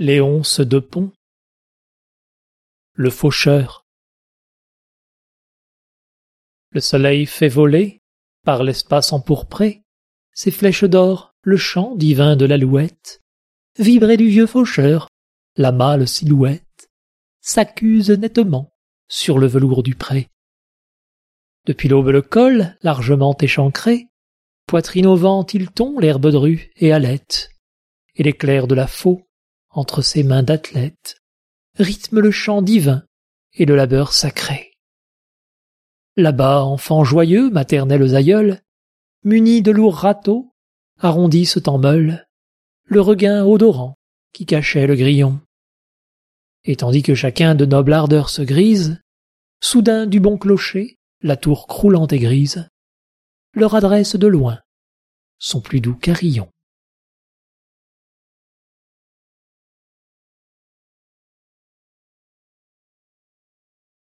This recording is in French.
Léonce de Pont. Le faucheur. Le soleil fait voler, par l'espace empourpré, ses flèches d'or, le chant divin de l'alouette, vibrer du vieux faucheur, la mâle silhouette, s'accuse nettement sur le velours du pré. Depuis l'aube le col, largement échancré, poitrine au vent tilton l'herbe drue et halette, et l'éclair de la faux entre ses mains d'athlète, rythme le chant divin et le labeur sacré. Là-bas, enfants joyeux, maternels aïeuls, munis de lourds râteaux, arrondissent en meule le regain odorant qui cachait le grillon. Et tandis que chacun de noble ardeur se grise, soudain du bon clocher, la tour croulante et grise, leur adresse de loin son plus doux carillon.